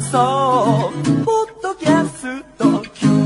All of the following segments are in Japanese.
放送ポッドキャスト。QR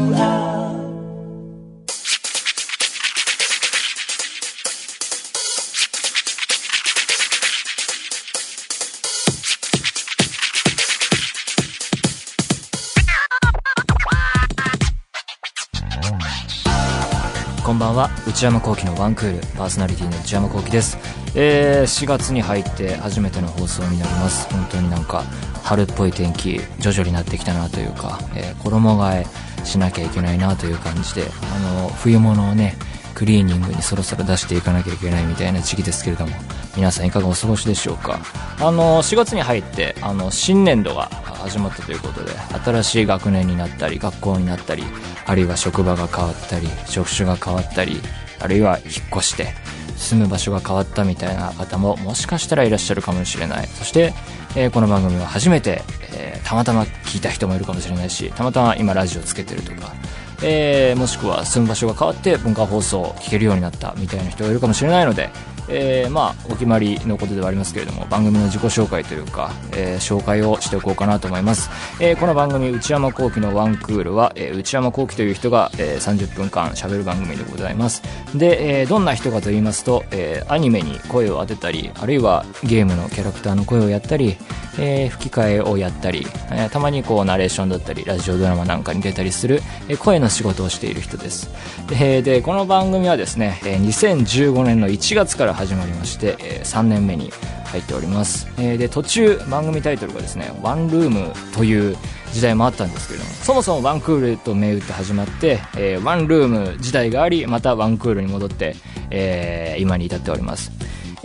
こんばんは。内山聖輝のワンクール。パーソナリティの内山聖輝です、えー、4月に入って初めての放送になります。本当になんか春っぽい天気徐々になってきたなというか、えー衣替えしなきゃいけないなという感じであの冬物をねクリーニングにそろそろ出していかなきゃいけないみたいな時期ですけれども皆さんいかがお過ごしでしょうか？あの4月に入ってあの新年度が始まったということで新しい学年になったり学校になったりあるいは職場が変わったり職種が変わったりあるいは引っ越して住む場所が変わったみたいな方ももしかしたらいらっしゃるかもしれない。そして、えーこの番組は初めて、えーたまたま聞いた人もいるかもしれないしたまたま今ラジオつけてるとかえーもしくは住む場所が変わって文化放送を聞けるようになったみたいな人がいるかもしれないので、えーまあお決まりのことではありますけれども番組の自己紹介というか、えー紹介をしておこうかなと思います、えーこの番組内山聖輝のワンクールは、えー内山聖輝という人が、えー30分間喋る番組でございます。で、えーどんな人かと言いますと、えーアニメに声を当てたりあるいはゲームのキャラクターの声をやったり、えー吹き替えをやったり、えーたまにこうナレーションだったりラジオドラマなんかに出たりする、えー声の仕事をしている人です。ででこの番組はですね、えー2015年の1月から始まりまして、え3年目に入っております、えーで途中番組タイトルがですね「ワンルーム」という時代もあったんですけれどもそもそもワンクールと銘打って始まって、えーワンルーム時代がありまたワンクールに戻って、えー今に至っております。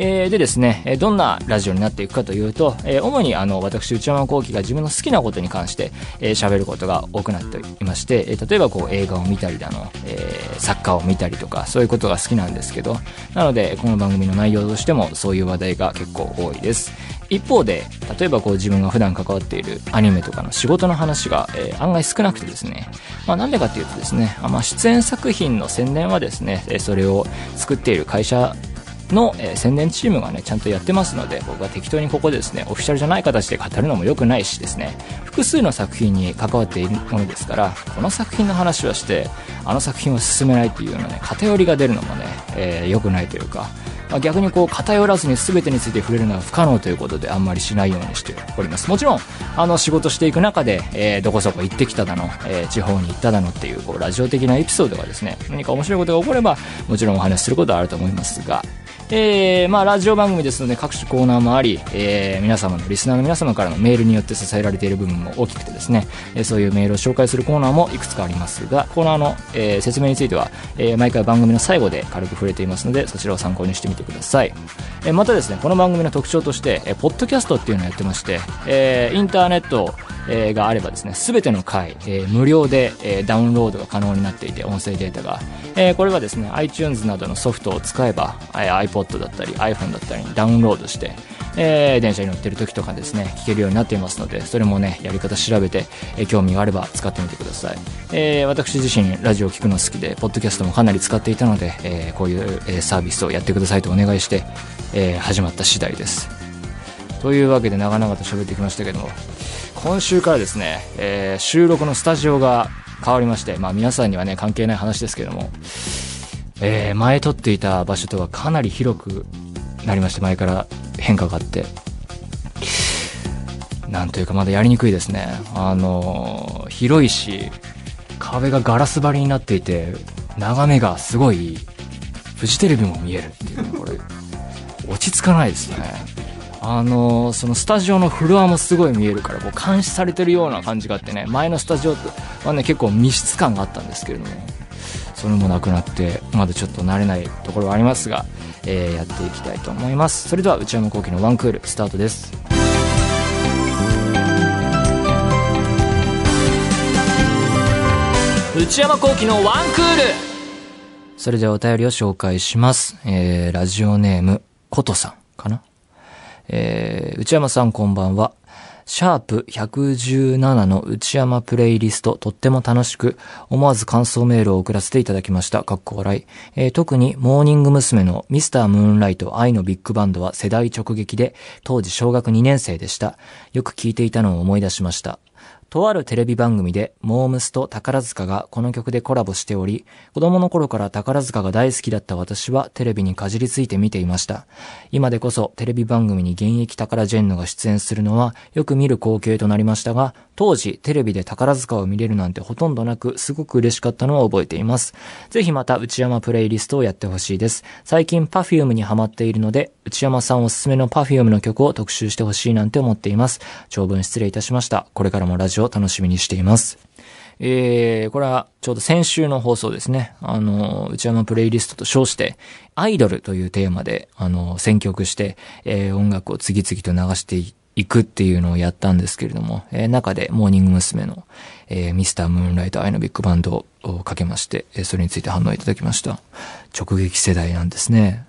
えーでですね、どんなラジオになっていくかというと、えー主にあの私内山聖輝が自分の好きなことに関してえー喋、ることが多くなっていまして、え例えばこう映画を見たりだの、えーサッカーを見たりとかそういうことが好きなんですけどなのでこの番組の内容としてもそういう話題が結構多いです。一方で例えばこう自分が普段関わっているアニメとかの仕事の話が、えー案外少なくてですね、まあ、なんでかっていうとですね、まあ、出演作品の宣伝はですねそれを作っている会社の、えー宣伝チームがねちゃんとやってますので僕が適当にここでですねオフィシャルじゃない形で語るのも良くないしですね。複数の作品に関わっているものですからこの作品の話をしてあの作品を進めないっていうようなね偏りが出るのもね、えー良くないというかまあ、逆にこう偏らずに全てについて触れるのは不可能ということであんまりしないようにしております。もちろんあの仕事していく中で、えーどこそこ行ってきただの、えー地方に行っただのっていうこうラジオ的なエピソードがですね何か面白いことが起こればもちろんお話しすることはあると思いますがえーまあ、ラジオ番組ですので各種コーナーもあり、えー皆様のリスナーの皆様からのメールによって支えられている部分も大きくてですね、えーそういうメールを紹介するコーナーもいくつかありますがコーナーの、えー説明については、えー毎回番組の最後で軽く触れていますのでそちらを参考にしてみてください、えーまたですねこの番組の特徴として、えーポッドキャストっていうのをやってまして、えーインターネットえーがあればですね、すべての回、えー無料で、えーダウンロードが可能になっていて、音声データが。えーこれはですね、iTunes などのソフトを使えば、iPod だったり iPhone だったりにダウンロードして、えー電車に乗ってる時とかですね、聞けるようになっていますので、それもね、やり方調べて、えー興味があれば使ってみてください。えー私自身、ラジオを聞くの好きで、ポッドキャストもかなり使っていたので、えーこういう、えーサービスをやってくださいとお願いして、えー始まった次第です。というわけで長々と喋ってきましたけども今週からですね、えー収録のスタジオが変わりまして、まあ、皆さんにはね関係ない話ですけども、えー前撮っていた場所とはかなり広くなりまして前から変化があってなんというかまだやりにくいですね。あのー広いし壁がガラス張りになっていて眺めがすごいフジテレビも見えるっていうねこれ落ち着かないですね。あのーそのスタジオのフロアもすごい見えるからこう監視されてるような感じがあってね前のスタジオはね結構密室感があったんですけれどもそれもなくなってまだちょっと慣れないところはありますが、えーやっていきたいと思います。それでは内山昂輝のワンクールスタートです。内山昂輝のワンクール。それではお便りを紹介します。えー、ラジオネーム、ことさんかなえー、内山さんこんばんは。シャープ117の内山プレイリスト、とっても楽しく、思わず感想メールを送らせていただきました。かっこ笑い。えー特に、モーニング娘。のミスタームーンライト愛のビッグバンドは世代直撃で、当時小学2年生でした。よく聞いていたのを思い出しました。とあるテレビ番組で、モームスと宝塚がこの曲でコラボしており、子供の頃から宝塚が大好きだった私はテレビにかじりついて見ていました。今でこそテレビ番組に現役宝ジェンヌが出演するのはよく見る光景となりましたが、当時テレビで宝塚を見れるなんてほとんどなく、すごく嬉しかったのは覚えています。ぜひまた内山プレイリストをやってほしいです。最近 Perfume にハマっているので、内山さんおすすめの Perfume の曲を特集してほしいなんて思っています。長文失礼いたしました。これからもラジオを楽しみにしています。えー、これはちょうど先週の放送ですね。あの、内山プレイリストと称して、アイドルというテーマで、あの、選曲して、えー、音楽を次々と流していくっていうのをやったんですけれども、えー、中でモーニング娘。の、えー、ミスタームーンライト愛のビッグバンドをかけまして、えー、それについて反応いただきました。直撃世代なんですね。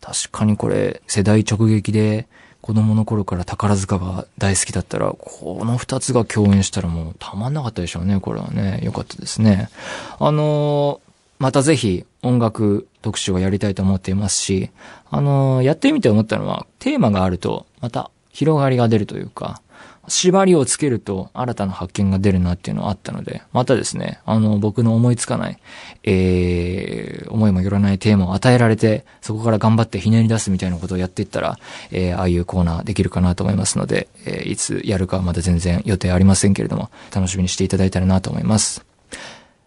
確かにこれ、世代直撃で、子供の頃から宝塚が大好きだったら、この二つが共演したらもうたまんなかったでしょうね。これはね。よかったですね。あのーまたぜひ音楽特集をやりたいと思っていますし、あのーやってみて思ったのは、テーマがあると、また広がりが出るというか、縛りをつけると新たな発見が出るなっていうのはあったので、またですね、あの、僕の思いつかない、えー、思いもよらないテーマを与えられて、そこから頑張ってひねり出すみたいなことをやっていったら、えー、ああいうコーナーできるかなと思いますので、えー、いつやるかはまだ全然予定ありませんけれども、楽しみにしていただいたらなと思います。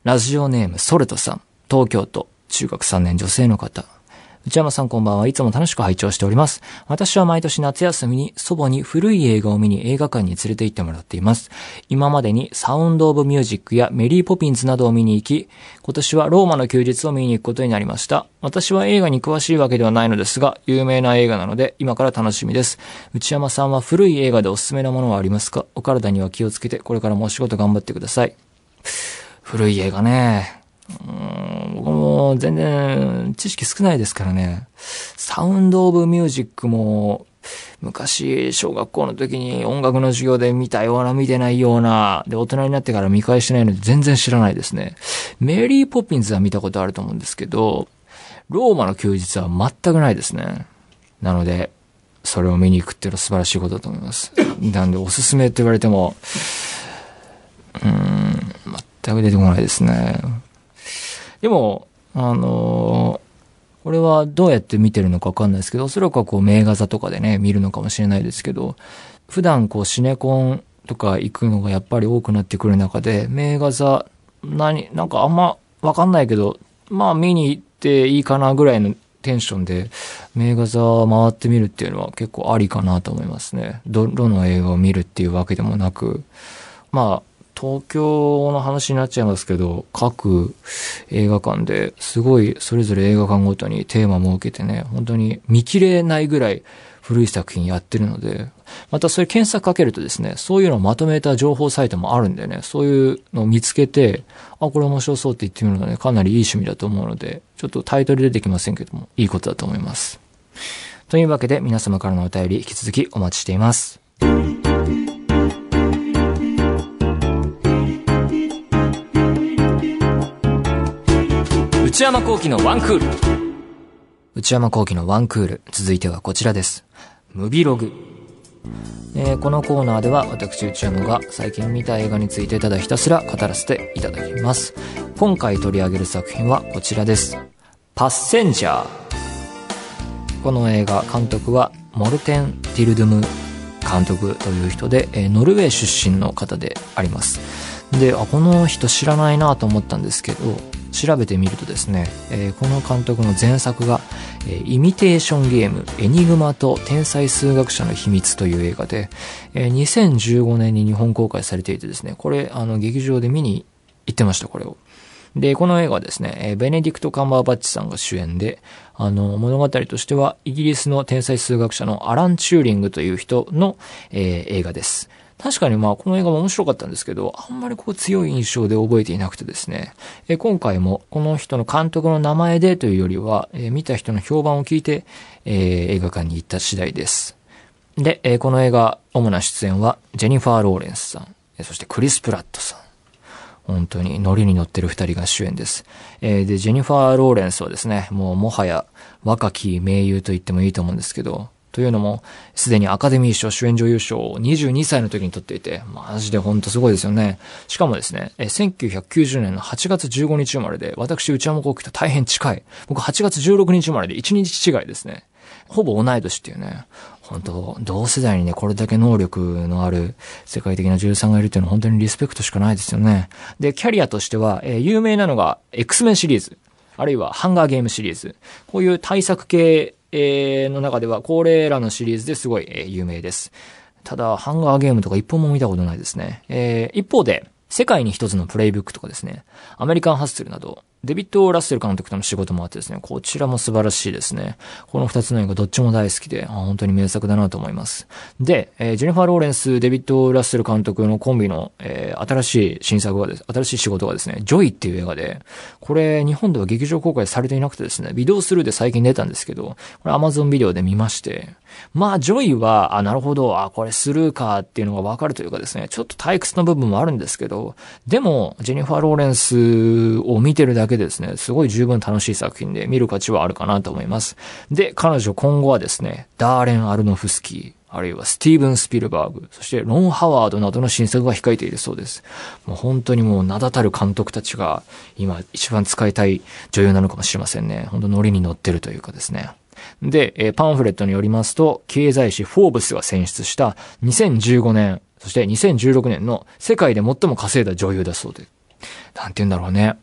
ラジオネーム、ソルトさん、東京都、中学3年女性の方。内山さんこんばんはいつも楽しく拝聴しております。私は毎年夏休みに祖母に古い映画を見に映画館に連れて行ってもらっています。今までにサウンドオブミュージックやメリーポピンズなどを見に行き、今年はローマの休日を見に行くことになりました。私は映画に詳しいわけではないのですが、有名な映画なので今から楽しみです。内山さんは古い映画でおすすめなものはありますか？お体には気をつけて、これからもお仕事頑張ってください。古い映画ね。うん僕も全然知識少ないですからね。サウンドオブミュージックも、昔、小学校の時に音楽の授業で見たような見てないような、で、大人になってから見返してないので全然知らないですね。メリーポピンズは見たことあると思うんですけど、ローマの休日は全くないですね。なので、それを見に行くっていうのは素晴らしいことだと思います。なんで、おすすめって言われても、うーん、全く出てこないですね。でも、あのーこれはどうやって見てるのかわかんないですけど、おそらくはこう名画座とかでね、見るのかもしれないですけど、普段こうシネコンとか行くのがやっぱり多くなってくる中で、名画座、何、なんかあんまわかんないけど、まあ見に行っていいかなぐらいのテンションで、名画座回ってみるっていうのは結構ありかなと思いますね。ど、どの映画を見るっていうわけでもなく、まあ、東京の話になっちゃいますけど、各映画館ですごいそれぞれ映画館ごとにテーマ設けてね、本当に見切れないぐらい古い作品やってるので、またそれ検索かけるとですね、そういうのをまとめた情報サイトもあるんでね、そういうのを見つけて、あ、これ面白そうって言ってみるのはね、かなりいい趣味だと思うので、ちょっとタイトル出てきませんけども、いいことだと思います。というわけで皆様からのお便り引き続きお待ちしています。内山幸喜のワンクール。内山幸喜のワンクール。続いてはこちらです。ムビログ。えーこのコーナーでは私内山が最近見た映画についてただひたすら語らせていただきます。今回取り上げる作品はこちらです。パッセンジャー。この映画監督はモルテン・ティルドゥム監督という人で、えーノルウェー出身の方であります。で、あ、この人知らないなと思ったんですけど、調べてみるとですね、えーこの監督の前作が、えーイミテーションゲーム、エニグマと天才数学者の秘密という映画で、えー2015年に日本公開されていてですね、これ、あの、劇場で見に行ってました、これを。で、この映画はですね、えーベネディクト・カンバーバッチさんが主演で、あの、物語としては、イギリスの天才数学者のアラン・チューリングという人の、えー映画です。確かにまあ、この映画も面白かったんですけど、あんまりこう強い印象で覚えていなくてですね、え今回もこの人の監督の名前でというよりは、え見た人の評判を聞いて、えー映画館に行った次第です。で、えこの映画、主な出演は、ジェニファー・ローレンスさん、そしてクリス・プラットさん。本当にノリに乗ってる二人が主演です。えーで、ジェニファー・ローレンスはですね、もうもはや若き名優と言ってもいいと思うんですけど、というのも、すでにアカデミー賞主演女優賞を22歳の時に取っていて、マジでほんとすごいですよね。しかもですね、え1990年の8月15日生まれで、私内山幸輝と大変近い。僕8月16日生まれで1日違いですね。ほぼ同い年っていうね。本当同世代にね、これだけ能力のある世界的な女優さんがいるっていうのは本当にリスペクトしかないですよね。で、キャリアとしては、えー、有名なのが X メンシリーズ、あるいはハンガーゲームシリーズ。こういう対策系、えー、の中では、これらのシリーズですごい、えー、有名です。ただ、ハンガーゲームとか一本も見たことないですね。えー、一方で、世界に一つのプレイブックとかですね、アメリカンハッスルなど、デビッド・ラッセル監督との仕事もあってですね、こちらも素晴らしいですね。この二つの映画どっちも大好きで、本当に名作だなと思います。で、えー、ジェニファー・ローレンス、デビッド・ラッセル監督のコンビの、えー、新しい新作がです、新しい仕事がですね、ジョイっていう映画で、これ日本では劇場公開されていなくてですね、ビデオスルーで最近出たんですけど、これ Amazon ビデオで見まして、まあ、ジョイは、あ、なるほど、あ、これスルーかっていうのがわかるというかですね、ちょっと退屈な部分もあるんですけど、でも、ジェニファー・ローレンスを見てるだけでですね、すごい十分楽しい作品で見る価値はあるかなと思います。で、彼女今後はですね、ダーレン・アルノフスキー、あるいはスティーブン・スピルバーグ、そしてロン・ハワードなどの新作が控えているそうです。もう本当にもう名だたる監督たちが今一番使いたい女優なのかもしれませんね。本当ノリに乗ってるというかですね。で、えパンフレットによりますと、経済誌フォーブスが選出した2015年、そして2016年の世界で最も稼いだ女優だそうで。なんて言うんだろうね。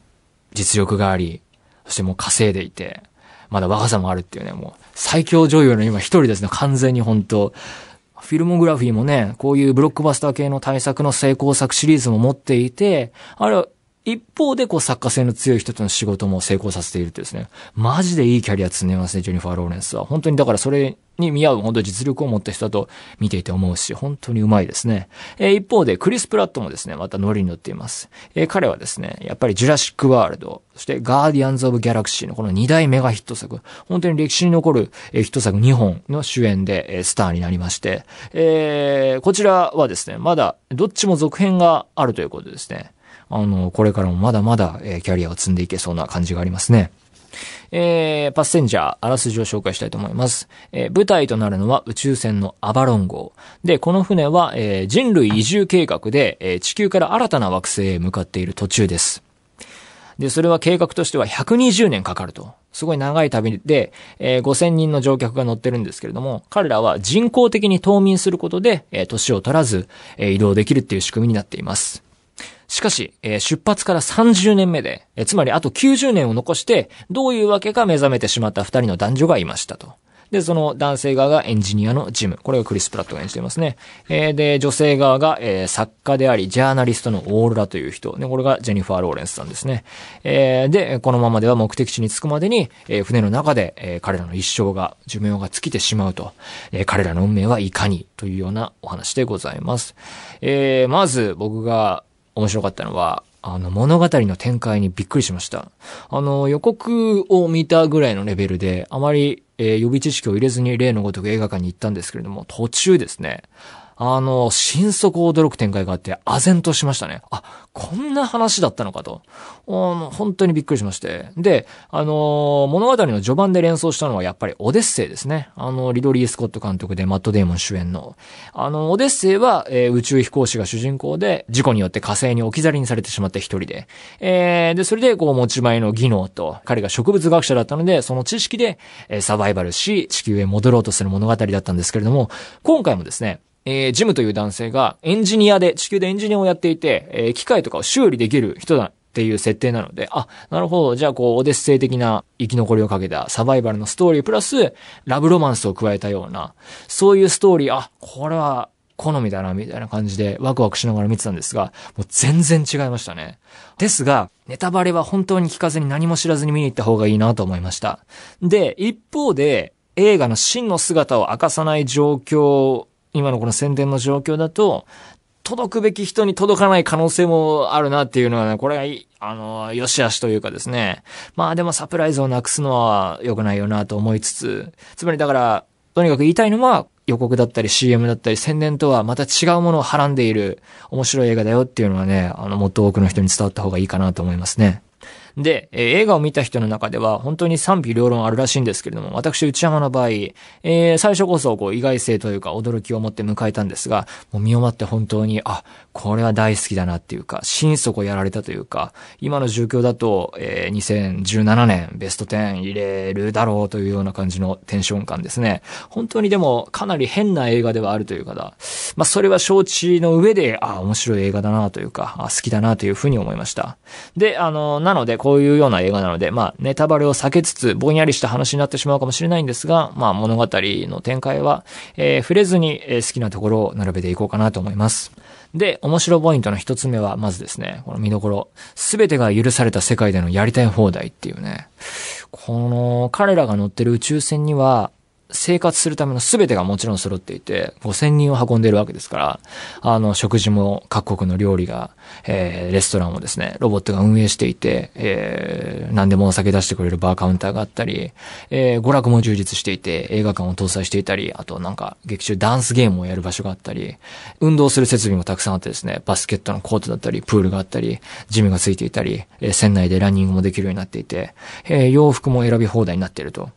実力があり、そしてもう稼いでいて、まだ若さもあるっていうね、もう最強女優の今一人ですね、完全に本当。フィルモグラフィーもね、こういうブロックバスター系の対策の成功作シリーズも持っていて、あれ一方で、こう、作家性の強い人との仕事も成功させているってですね。マジでいいキャリア積んでますね、ジェニファー・ローレンスは。本当に、だからそれに見合う、本当実力を持った人だと見ていて思うし、本当にうまいですね。えー、一方で、クリス・プラットもですね、またノリに乗っています。えー、彼はですね、やっぱりジュラシック・ワールド、そしてガーディアンズ・オブ・ギャラクシーのこの二大メガヒット作、本当に歴史に残る、ヒット作2本の主演で、え、スターになりまして、えー、こちらはですね、まだ、どっちも続編があるということですね、あの、これからもまだまだ、えー、キャリアを積んでいけそうな感じがありますね。えー、パッセンジャー、あらすじを紹介したいと思います。えー、舞台となるのは宇宙船のアバロン号。で、この船は、えー、人類移住計画で、えー、地球から新たな惑星へ向かっている途中です。で、それは計画としては120年かかると。すごい長い旅で、えー、5000人の乗客が乗ってるんですけれども、彼らは人工的に冬眠することで、えー、年を取らず、えー、移動できるっていう仕組みになっています。しかし、えー、出発から30年目で、えー、つまりあと90年を残して、どういうわけか目覚めてしまった二人の男女がいましたと。で、その男性側がエンジニアのジム。これがクリス・プラットが演じていますね。えー、で、女性側が、えー、作家であり、ジャーナリストのオーロラという人。で、これがジェニファー・ローレンスさんですね。えー、で、このままでは目的地に着くまでに、えー、船の中で、えー、彼らの一生が、寿命が尽きてしまうと。えー、彼らの運命はいかに？というようなお話でございます。えー、まず僕が面白かったのは、あの、物語の展開にびっくりしました。あの、予告を見たぐらいのレベルで、あまり、えー、予備知識を入れずに例のごとく映画館に行ったんですけれども、途中ですね、あの、心底驚く展開があって、唖然としましたね。あ、こんな話だったのかと。本当にびっくりしまして。で、あの物語の序盤で連想したのはやっぱりオデッセイですね。あの、リドリー・スコット監督でマット・デーモン主演の。あの、オデッセイは、えー、宇宙飛行士が主人公で、事故によって火星に置き去りにされてしまった一人で。えー、で、それで、こう、持ち前の技能と、彼が植物学者だったので、その知識で、えー、サバイバルし、地球へ戻ろうとする物語だったんですけれども、今回もですね、えー、ジムという男性がエンジニアで、地球でエンジニアをやっていて、えー、機械とかを修理できる人だっていう設定なので、あ、なるほど。じゃあ、こう、オデッセイ的な生き残りをかけたサバイバルのストーリープラス、ラブロマンスを加えたような、そういうストーリー、あ、これは好みだな、みたいな感じでワクワクしながら見てたんですが、もう全然違いましたね。ですが、ネタバレは本当に聞かずに何も知らずに見に行った方がいいなと思いました。で、一方で、映画の真の姿を明かさない状況今のこの宣伝の状況だと、届くべき人に届かない可能性もあるなっていうのはね、これが、あの、良し悪しというかですね。まあでもサプライズをなくすのは良くないよなと思いつつ、つまりだから、とにかく言いたいのは予告だったり CM だったり宣伝とはまた違うものをはらんでいる面白い映画だよっていうのはね、あの、もっと多くの人に伝わった方がいいかなと思いますね。で、えー映画を見た人の中では本当に賛否両論あるらしいんですけれども、私内山の場合、えー最初こそこう意外性というか驚きを持って迎えたんですが、もう見終わって本当に、あ、これは大好きだなっていうか、心底やられたというか、今の状況だと、えー2017年ベスト10入れるだろうというような感じのテンション感ですね。本当にでもかなり変な映画ではあるというか、まあそれは承知の上で、あ、面白い映画だなというか、あ好きだなというふうに思いました。で、あの、なのでこういうような映画なので、まあネタバレを避けつつ、ぼんやりした話になってしまうかもしれないんですが、まあ物語の展開は、えー触れずに、えー好きなところを並べていこうかなと思います。で、面白ポイントの一つ目は、まずですね、この見どころ、すべてが許された世界でのやりたい放題っていうね、この、彼らが乗ってる宇宙船には、生活するための全てがもちろん揃っていて、5000人を運んでるわけですから、あの、食事も各国の料理が、えー、レストランもですね、ロボットが運営していて、えー、何でもお酒出してくれるバーカウンターがあったり、えー、娯楽も充実していて、映画館を搭載していたり、あとなんか、劇中ダンスゲームをやる場所があったり、運動する設備もたくさんあってですね、バスケットのコートだったり、プールがあったり、ジムがついていたり、えー船内でランニングもできるようになっていて、えー洋服も選び放題になっていると。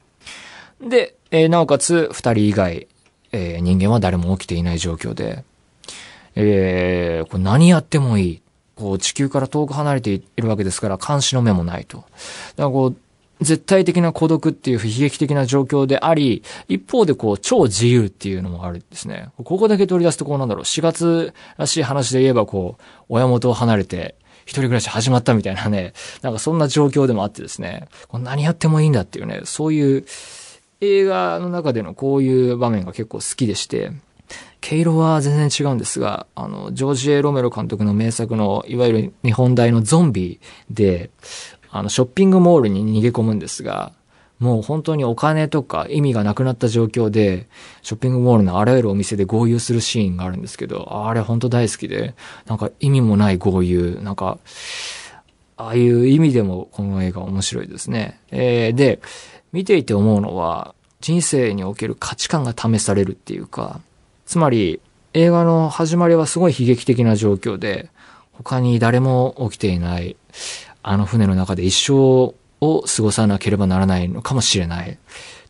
で、えーなおかつ、二人以外、えー人間は誰も起きていない状況で、えーこれ何やってもいい。こう、地球から遠く離れているわけですから、監視の目もないと。だからこう、絶対的な孤独っていう悲劇的な状況であり、一方でこう、超自由っていうのもあるんですね。ここだけ取り出すとこうなんだろう、4月らしい話で言えばこう、親元を離れて、一人暮らし始まったみたいなね、なんかそんな状況でもあってですね、こ何やってもいいんだっていうね、そういう映画の中でのこういう場面が結構好きでして、毛色は全然違うんですが、あの、ジョージ・エロメロ監督の名作の、いわゆる日本大のゾンビで、あの、ショッピングモールに逃げ込むんですが、もう本当にお金とか意味がなくなった状況で、ショッピングモールのあらゆるお店で合流するシーンがあるんですけど、あれ本当大好きで、なんか意味もない合流、なんか、ああいう意味でもこの映画面白いですね。えーで、見ていて思うのは、人生における価値観が試されるっていうか、つまり映画の始まりはすごい悲劇的な状況で、他に誰も起きていない、あの船の中で一生を過ごさなければならないのかもしれない、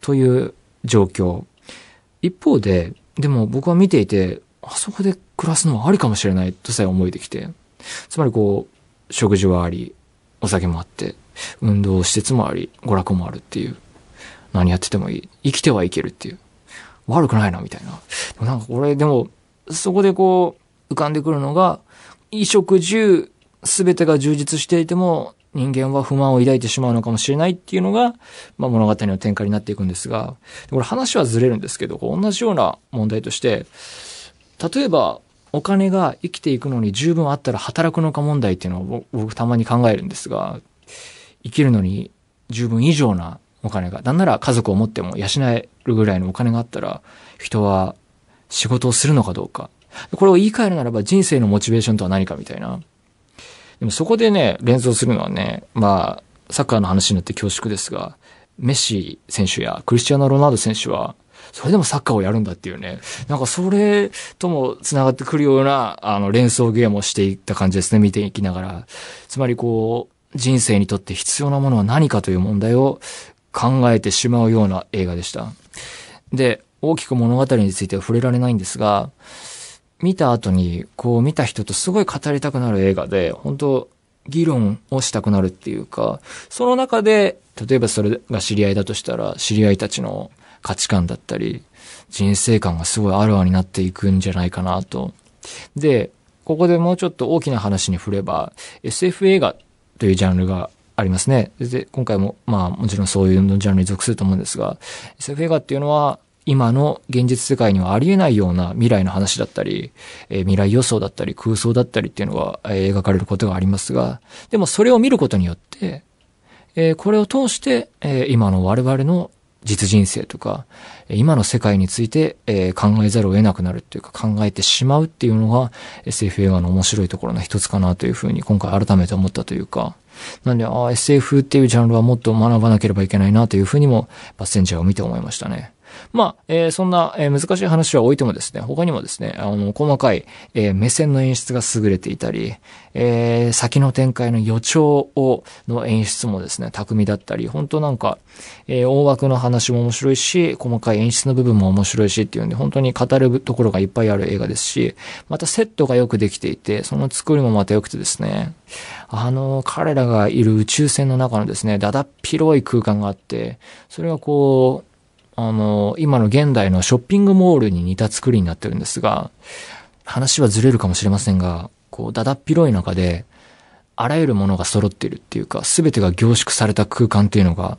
という状況。一方で、でも僕は見ていて、あそこで暮らすのはありかもしれないとさえ思えてきて、つまりこう、食事はあり、お酒もあって、運動施設もあり、娯楽もあるっていう。何やっててもいい。生きてはいけるっていう。悪くないな、みたいな。なんかこれ、でも、そこでこう、浮かんでくるのが、衣食住、すべてが充実していても、人間は不満を抱いてしまうのかもしれないっていうのが、まあ物語の展開になっていくんですが、これ話はずれるんですけど、同じような問題として、例えば、お金が生きていくのに十分あったら働くのか問題っていうのを僕たまに考えるんですが、生きるのに十分以上なお金が、なんなら家族を持っても養えるぐらいのお金があったら、人は仕事をするのかどうか。これを言い換えるならば人生のモチベーションとは何かみたいな。でもそこでね、連想するのはね、まあ、サッカーの話になって恐縮ですが、メッシ選手やクリスチャーノ・ロナウド選手は、それでもサッカーをやるんだっていうね。なんかそれとも繋がってくるような、あの、連想ゲームをしていった感じですね、見ていきながら。つまりこう、人生にとって必要なものは何かという問題を考えてしまうような映画でした。で、大きく物語については触れられないんですが、見た後に、こう見た人とすごい語りたくなる映画で、本当議論をしたくなるっていうか、その中で、例えばそれが知り合いだとしたら、知り合いたちの価値観だったり、人生観がすごいあるあになっていくんじゃないかなと。で、ここでもうちょっと大きな話に振れば、SF 映画というジャンルがありますね。で、今回も、まあもちろんそういうジャンルに属すると思うんですが、SF 映画っていうのは、今の現実世界にはありえないような未来の話だったり、えー未来予想だったり空想だったりっていうのが、えー描かれることがありますが、でもそれを見ることによって、えーこれを通して、え今の我々の実人生とか、今の世界について、え考えざるを得なくなるっていうか考えてしまうっていうのが SF 映画の面白いところの一つかなというふうに今回改めて思ったというか、なんで、ああ、SF っていうジャンルはもっと学ばなければいけないなというふうにも、パッセンジャーを見て思いましたね。まあ、えー、そんな、えー、難しい話は置いてもですね、他にもですね、あの、細かい、えー、目線の演出が優れていたり、えー、先の展開の予兆を、の演出もですね、巧みだったり、本当なんか、えー、大枠の話も面白いし、細かい演出の部分も面白いしっていうんで、本当に語るところがいっぱいある映画ですし、またセットがよくできていて、その作りもまた良くてですね、あの、彼らがいる宇宙船の中のですね、だだっ広い空間があって、それがこう、あの、今の現代のショッピングモールに似た作りになってるんですが、話はずれるかもしれませんが、こう、だだっ広い中で、あらゆるものが揃っているっていうか、すべてが凝縮された空間っていうのが、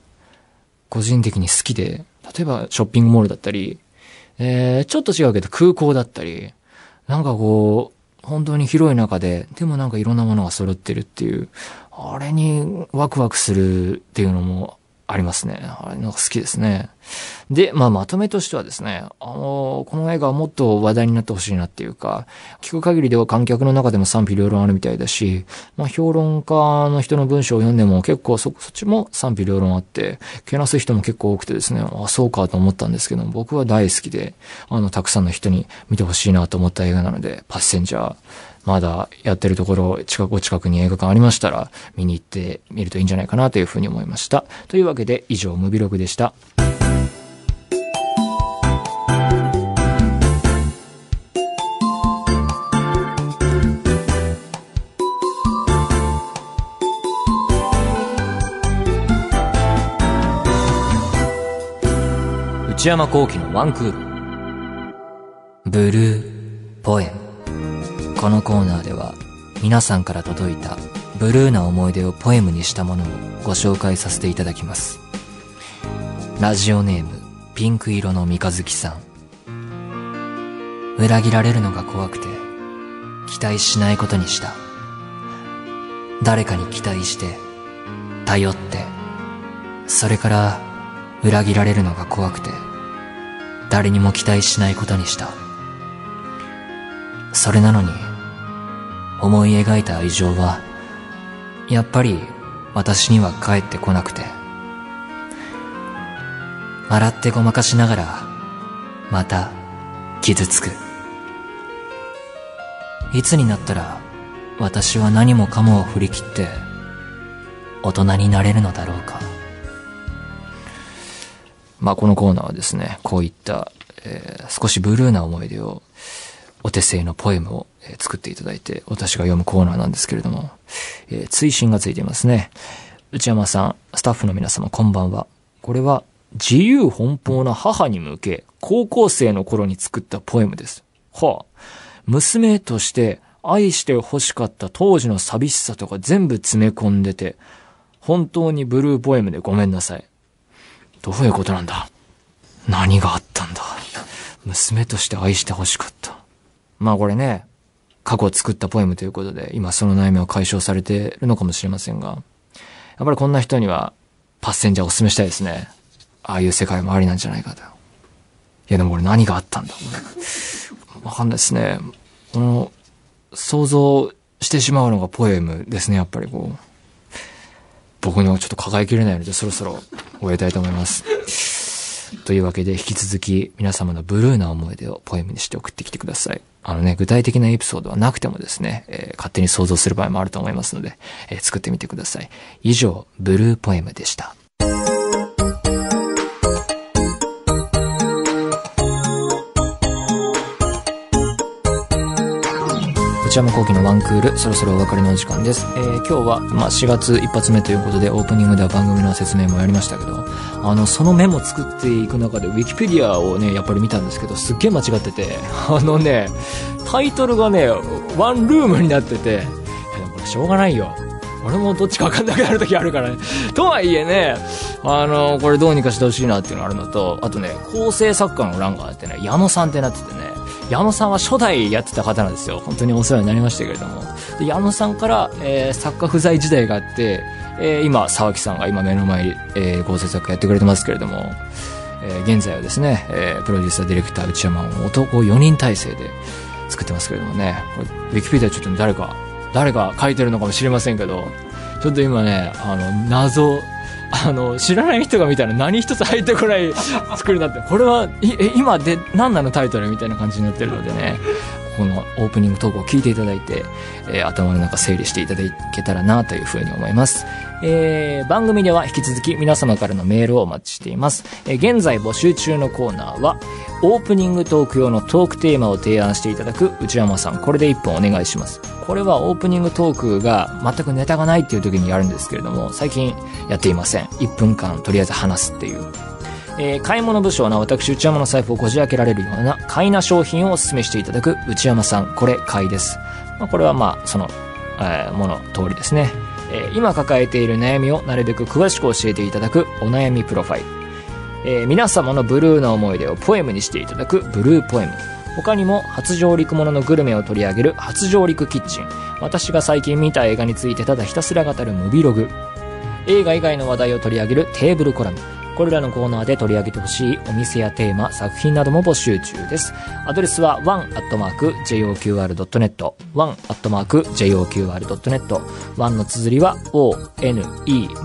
個人的に好きで、例えばショッピングモールだったり、えー、ちょっと違うけど空港だったり、なんかこう、本当に広い中で、でもなんかいろんなものが揃ってるっていう、あれにワクワクするっていうのもありますね。あれ、なんか好きですね。で、まあ、まとめとしてはですね、あの、この映画はもっと話題になってほしいなっていうか、聞く限りでは観客の中でも賛否両論あるみたいだし、まあ、評論家の人の文章を読んでも結構そ、そっちも賛否両論あって、けなす人も結構多くてですね、あ、そうかと思ったんですけど、僕は大好きで、あの、たくさんの人に見てほしいなと思った映画なので、パッセンジャー、まだやってるところ、近く、お近くに映画館ありましたら、見に行ってみるといいんじゃないかなというふうに思いました。というわけで、以上、ムビログでした。内山幸喜のワンクール。ブルーポエム。このコーナーでは皆さんから届いたブルーな思い出をポエムにしたものをご紹介させていただきます。ラジオネームピンク色の三日月さん。裏切られるのが怖くて期待しないことにした。誰かに期待して頼ってそれから裏切られるのが怖くて誰にも期待しないことにした。それなのに思い描いた愛情は、やっぱり私には帰ってこなくて。洗ってごまかしながら、また傷つく。いつになったら私は何もかもを振り切って大人になれるのだろうか。まあこのコーナーはですね、こういった、えー、少しブルーな思い出をお手製のポエムを、作っていただいて、私が読むコーナーなんですけれども、えー、追伸がついていますね。内山さん、スタッフの皆様こんばんは。これは、自由奔放な母に向け、高校生の頃に作ったポエムです。はあ、娘として愛して欲しかった当時の寂しさとか全部詰め込んでて、本当にブルーポエムでごめんなさい。どういうことなんだ？何があったんだ？娘として愛して欲しかった。まあこれね、過去作ったポエムということで、今その悩みを解消されてるのかもしれませんが、やっぱりこんな人には、パッセンジャーお勧めしたいですね。ああいう世界もありなんじゃないかと。いやでもこれ何があったんだわかんないですね。この、想像してしまうのがポエムですね、やっぱりこう。僕にはちょっと抱えきれないので、そろそろ終えたいと思います。というわけで、引き続き皆様のブルーな思い出をポエムにして送ってきてください。あのね、具体的なエピソードはなくてもですね、えー、勝手に想像する場合もあると思いますので、えー、作ってみてください。以上、ブルーポエムでした。内山幸喜のワンクール、そろそろお別れのお時間です。えー、今日は、まあ、4月一発目ということで、オープニングでは番組の説明もやりましたけど、あの、そのメモ作っていく中で、ウィキペディアをね、やっぱり見たんですけど、すっげえ間違ってて、あのね、タイトルがね、ワンルームになってて、いやでもこれしょうがないよ。俺もどっちかわかんなくなる時あるからね。とはいえね、あの、これどうにかしてほしいなっていうのあるのと、あとね、構成作家の欄があってね、矢野さんってなっててね、矢野さんは初代やってた方なんですよ。本当にお世話になりましたけれども。で、矢野さんから、えー、作家不在時代があって、えー、今、沢木さんが今目の前に、えー、合成作家やってくれてますけれども、えー、現在はですね、えー、プロデューサー、ディレクター、内山を男4人体制で作ってますけれどもね、これ、ウィキペディアちょっと誰か、誰か書いてるのかもしれませんけど、ちょっと今ね、あの、謎、あの、知らない人が見たら何一つ入ってこない作りになって、これは、え、今で、何なのタイトルみたいな感じになってるのでね、このオープニングトークを聞いていただいて、えー頭の中整理していただけたらなというふうに思います。えー番組では引き続き皆様からのメールをお待ちしています。えー現在募集中のコーナーは、オープニングトーク用のトークテーマを提案していただく内山さん、これで一本お願いします。これはオープニングトークが全くネタがないっていう時にやるんですけれども、最近やっていません。1分間とりあえず話すっていう。えー買い物不詳な私内山の財布をこじ開けられるような買いな商品をお勧めしていただく内山さん、これ買いです。まあ、これはまあ、その、えーもの通りですね。えー今抱えている悩みをなるべく詳しく教えていただくお悩みプロファイル。えー皆様のブルーな思い出をポエムにしていただくブルーポエム。他にも初上陸もののグルメを取り上げる初上陸キッチン。私が最近見た映画についてただひたすら語るムビログ。映画以外の話題を取り上げるテーブルコラム。これらのコーナーで取り上げてほしいお店やテーマ、作品なども募集中です。アドレスは one.joqr.net one.joqr.net one の綴りは one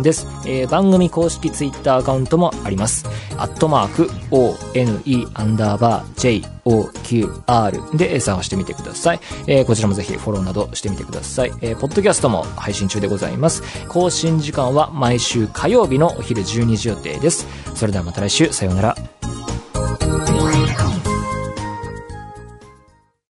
です。えー番組公式ツイッターアカウントもあります。アットマーク one アンダーバー OQR でえー探してみてください。えーこちらもぜひフォローなどしてみてください。えーポッドキャストも配信中でございます。更新時間は毎週火曜日のお昼12時予定です。それではまた来週、さようなら。